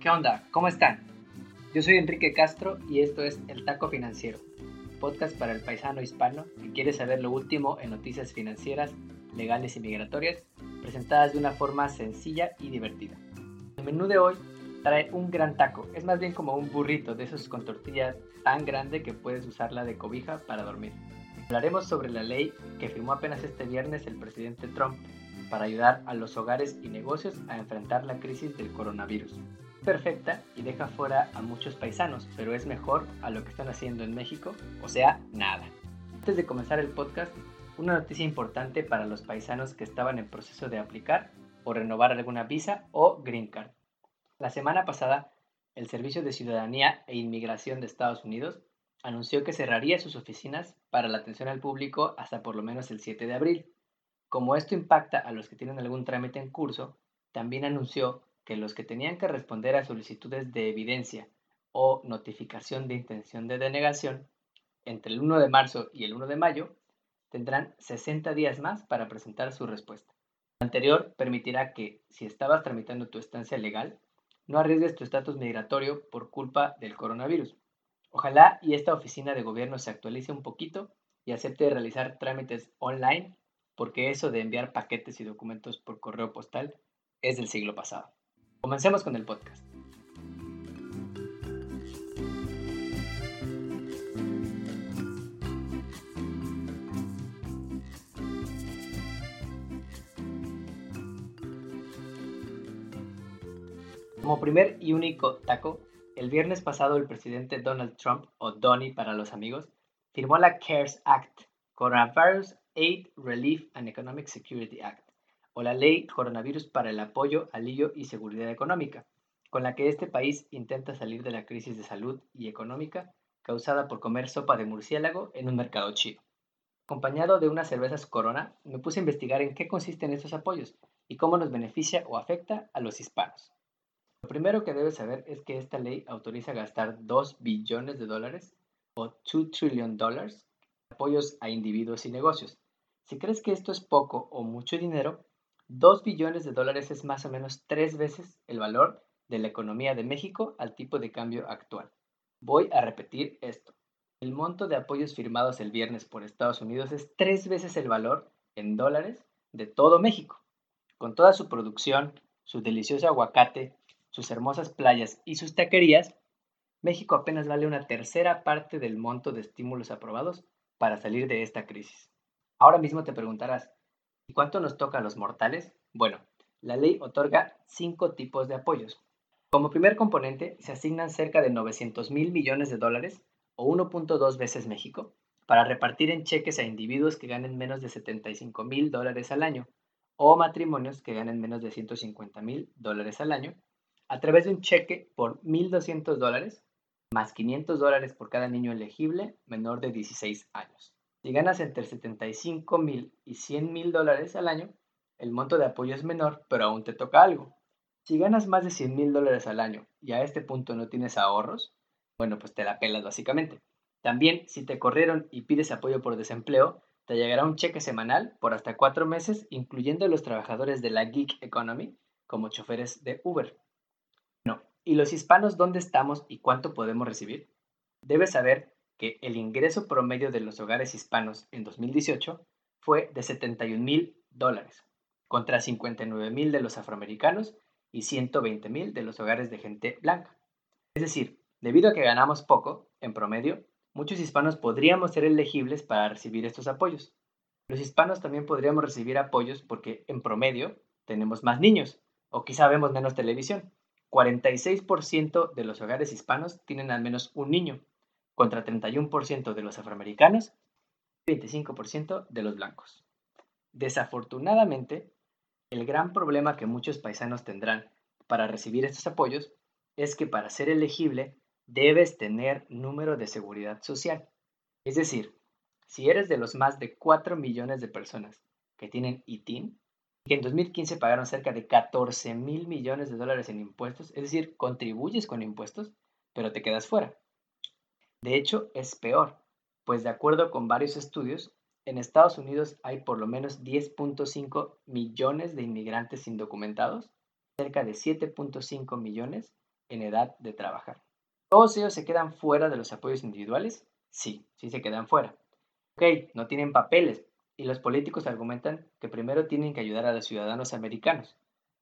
¿Qué onda? ¿Cómo están? Yo soy Enrique Castro y esto es El Taco Financiero, podcast para el paisano hispano que quiere saber lo último en noticias financieras, legales y migratorias, presentadas de una forma sencilla y divertida. El menú de hoy trae un gran taco, es más bien como un burrito de esos con tortilla tan grande que puedes usarla de cobija para dormir. Hablaremos sobre la ley que firmó apenas este viernes el presidente Trump para ayudar a los hogares y negocios a enfrentar la crisis del coronavirus. Perfecta y deja fuera a muchos paisanos, pero es mejor a lo que están haciendo en México, o sea, nada. Antes de comenzar el podcast, una noticia importante para los paisanos que estaban en proceso de aplicar o renovar alguna visa o green card. La semana pasada, el Servicio de Ciudadanía e Inmigración de Estados Unidos anunció que cerraría sus oficinas para la atención al público hasta por lo menos el 7 de abril. Como esto impacta a los que tienen algún trámite en curso, también anunció que los que tenían que responder a solicitudes de evidencia o notificación de intención de denegación entre el 1 de marzo y el 1 de mayo tendrán 60 días más para presentar su respuesta. Lo anterior permitirá que, si estabas tramitando tu estancia legal, no arriesgues tu estatus migratorio por culpa del coronavirus. Ojalá y esta oficina de gobierno se actualice un poquito y acepte realizar trámites online, porque eso de enviar paquetes y documentos por correo postal es del siglo pasado. Comencemos con el podcast. Como primer y único taco, el viernes pasado el presidente Donald Trump, o Donny para los amigos, firmó la CARES Act, Coronavirus Aid, Relief and Economic Security Act, o la Ley Coronavirus para el Apoyo, Alivio y Seguridad Económica, con la que este país intenta salir de la crisis de salud y económica causada por comer sopa de murciélago en un mercado chino. Acompañado de unas cervezas Corona, me puse a investigar en qué consisten estos apoyos y cómo nos beneficia o afecta a los hispanos. Lo primero que debes saber es que esta ley autoriza gastar 2 billones de dólares o 2 trillion dólares apoyos a individuos y negocios. Si crees que esto es poco o mucho dinero, 2 billones de dólares es más o menos tres veces el valor de la economía de México al tipo de cambio actual. Voy a repetir esto. El monto de apoyos firmados el viernes por Estados Unidos es tres veces el valor en dólares de todo México. Con toda su producción, su delicioso aguacate, sus hermosas playas y sus taquerías, México apenas vale una tercera parte del monto de estímulos aprobados para salir de esta crisis. Ahora mismo te preguntarás, ¿y cuánto nos toca a los mortales? Bueno, la ley otorga cinco tipos de apoyos. Como primer componente, se asignan cerca de 900 mil millones de dólares, o 1.2 veces México, para repartir en cheques a individuos que ganen menos de 75 mil dólares al año, o matrimonios que ganen menos de 150 mil dólares al año, a través de un cheque por 1.200 dólares más 500 dólares por cada niño elegible menor de 16 años. Si ganas entre 75 mil y 100 mil dólares al año, el monto de apoyo es menor, pero aún te toca algo. Si ganas más de 100 mil dólares al año y a este punto no tienes ahorros, bueno, pues te la pelas básicamente. También, si te corrieron y pides apoyo por desempleo, te llegará un cheque semanal por hasta cuatro meses, incluyendo los trabajadores de la gig economy, como choferes de Uber. ¿Y los hispanos dónde estamos y cuánto podemos recibir? Debes saber que el ingreso promedio de los hogares hispanos en 2018 fue de 71 mil dólares, contra 59 mil de los afroamericanos y 120 mil de los hogares de gente blanca. Es decir, debido a que ganamos poco, en promedio, muchos hispanos podríamos ser elegibles para recibir estos apoyos. Los hispanos también podríamos recibir apoyos porque, en promedio, tenemos más niños o quizá vemos menos televisión. 46% de los hogares hispanos tienen al menos un niño, contra 31% de los afroamericanos y 25% de los blancos. Desafortunadamente, el gran problema que muchos paisanos tendrán para recibir estos apoyos es que para ser elegible debes tener número de seguridad social. Es decir, si eres de los más de 4 millones de personas que tienen ITIN, que en 2015 pagaron cerca de 14 mil millones de dólares en impuestos, es decir, contribuyes con impuestos, pero te quedas fuera. De hecho, es peor, pues de acuerdo con varios estudios, en Estados Unidos hay por lo menos 10.5 millones de inmigrantes indocumentados, cerca de 7.5 millones en edad de trabajar. ¿Todos ellos se quedan fuera de los apoyos individuales? Sí, sí se quedan fuera. Ok, no tienen papeles y los políticos argumentan que primero tienen que ayudar a los ciudadanos americanos.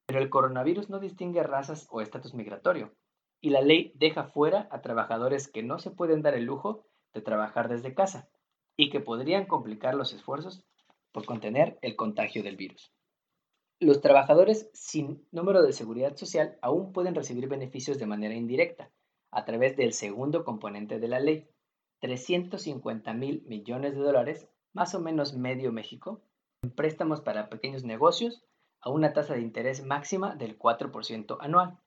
Pero el coronavirus no distingue razas o estatus migratorio y la ley deja fuera a trabajadores que no se pueden dar el lujo de trabajar desde casa y que podrían complicar los esfuerzos por contener el contagio del virus. Los trabajadores sin número de seguridad social aún pueden recibir beneficios de manera indirecta a través del segundo componente de la ley, 350 mil millones de dólares, más o menos medio México, en préstamos para pequeños negocios a una tasa de interés máxima del 4% anual.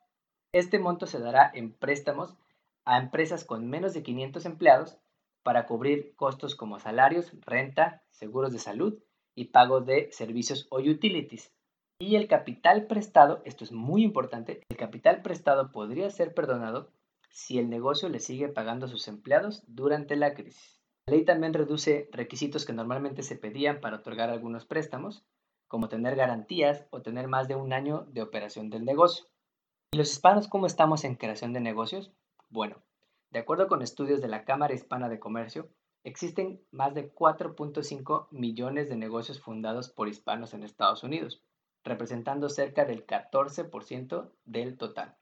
Este monto se dará en préstamos a empresas con menos de 500 empleados para cubrir costos como salarios, renta, seguros de salud y pago de servicios o utilities, y el capital prestado, esto es muy importante, el capital prestado podría ser perdonado si el negocio le sigue pagando a sus empleados durante la crisis. La ley también reduce requisitos que normalmente se pedían para otorgar algunos préstamos, como tener garantías o tener más de un año de operación del negocio. ¿Y los hispanos cómo estamos en creación de negocios? Bueno, de acuerdo con estudios de la Cámara Hispana de Comercio, existen más de 4.5 millones de negocios fundados por hispanos en Estados Unidos representando cerca del 14% del total.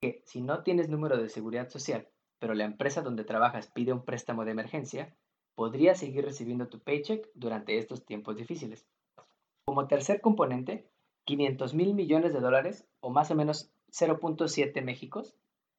Que si no tienes número de seguridad social, pero la empresa donde trabajas pide un préstamo de emergencia, podrías seguir recibiendo tu paycheck durante estos tiempos difíciles. Como tercer componente, 500 mil millones de dólares, o más o menos 0.7 Méxicos,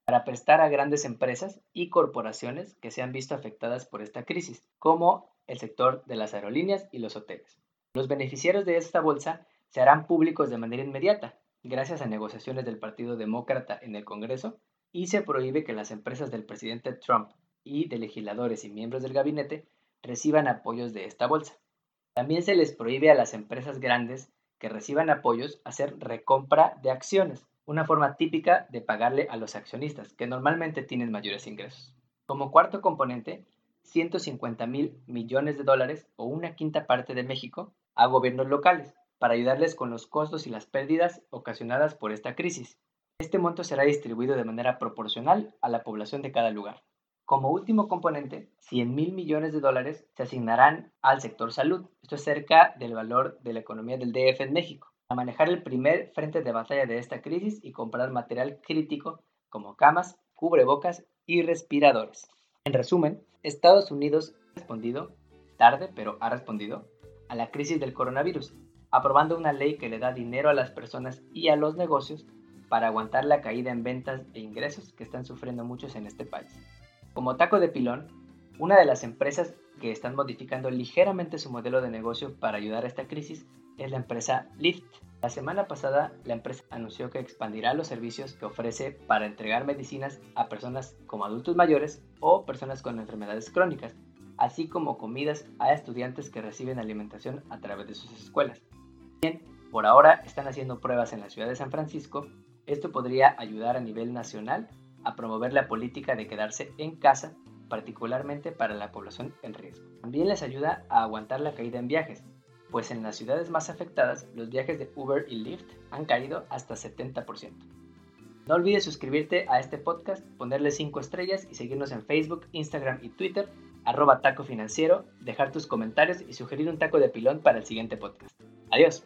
para prestar a grandes empresas y corporaciones que se han visto afectadas por esta crisis, como el sector de las aerolíneas y los hoteles. Los beneficiarios de esta bolsa se harán públicos de manera inmediata, gracias a negociaciones del Partido Demócrata en el Congreso, y se prohíbe que las empresas del presidente Trump y de legisladores y miembros del gabinete reciban apoyos de esta bolsa. También se les prohíbe a las empresas grandes que reciban apoyos hacer recompra de acciones, una forma típica de pagarle a los accionistas, que normalmente tienen mayores ingresos. Como cuarto componente, 150 mil millones de dólares o una quinta parte de México a gobiernos locales, para ayudarles con los costos y las pérdidas ocasionadas por esta crisis. Este monto será distribuido de manera proporcional a la población de cada lugar. Como último componente, 100 mil millones de dólares se asignarán al sector salud. Esto es cerca del valor de la economía del DF en México, a manejar el primer frente de batalla de esta crisis y comprar material crítico como camas, cubrebocas y respiradores. En resumen, Estados Unidos ha respondido, tarde pero ha respondido, a la crisis del coronavirus aprobando una ley que le da dinero a las personas y a los negocios para aguantar la caída en ventas e ingresos que están sufriendo muchos en este país. Como taco de pilón, una de las empresas que están modificando ligeramente su modelo de negocio para ayudar a esta crisis es la empresa Lyft. La semana pasada la empresa anunció que expandirá los servicios que ofrece para entregar medicinas a personas como adultos mayores o personas con enfermedades crónicas, así como comidas a estudiantes que reciben alimentación a través de sus escuelas. Bien, por ahora están haciendo pruebas en la ciudad de San Francisco. Esto podría ayudar a nivel nacional a promover la política de quedarse en casa, particularmente para la población en riesgo. También les ayuda a aguantar la caída en viajes, pues en las ciudades más afectadas los viajes de Uber y Lyft han caído hasta 70%. No olvides suscribirte a este podcast, ponerle 5 estrellas y seguirnos en Facebook, Instagram y Twitter, arroba taco financiero, dejar tus comentarios y sugerir un taco de pilón para el siguiente podcast. Adiós.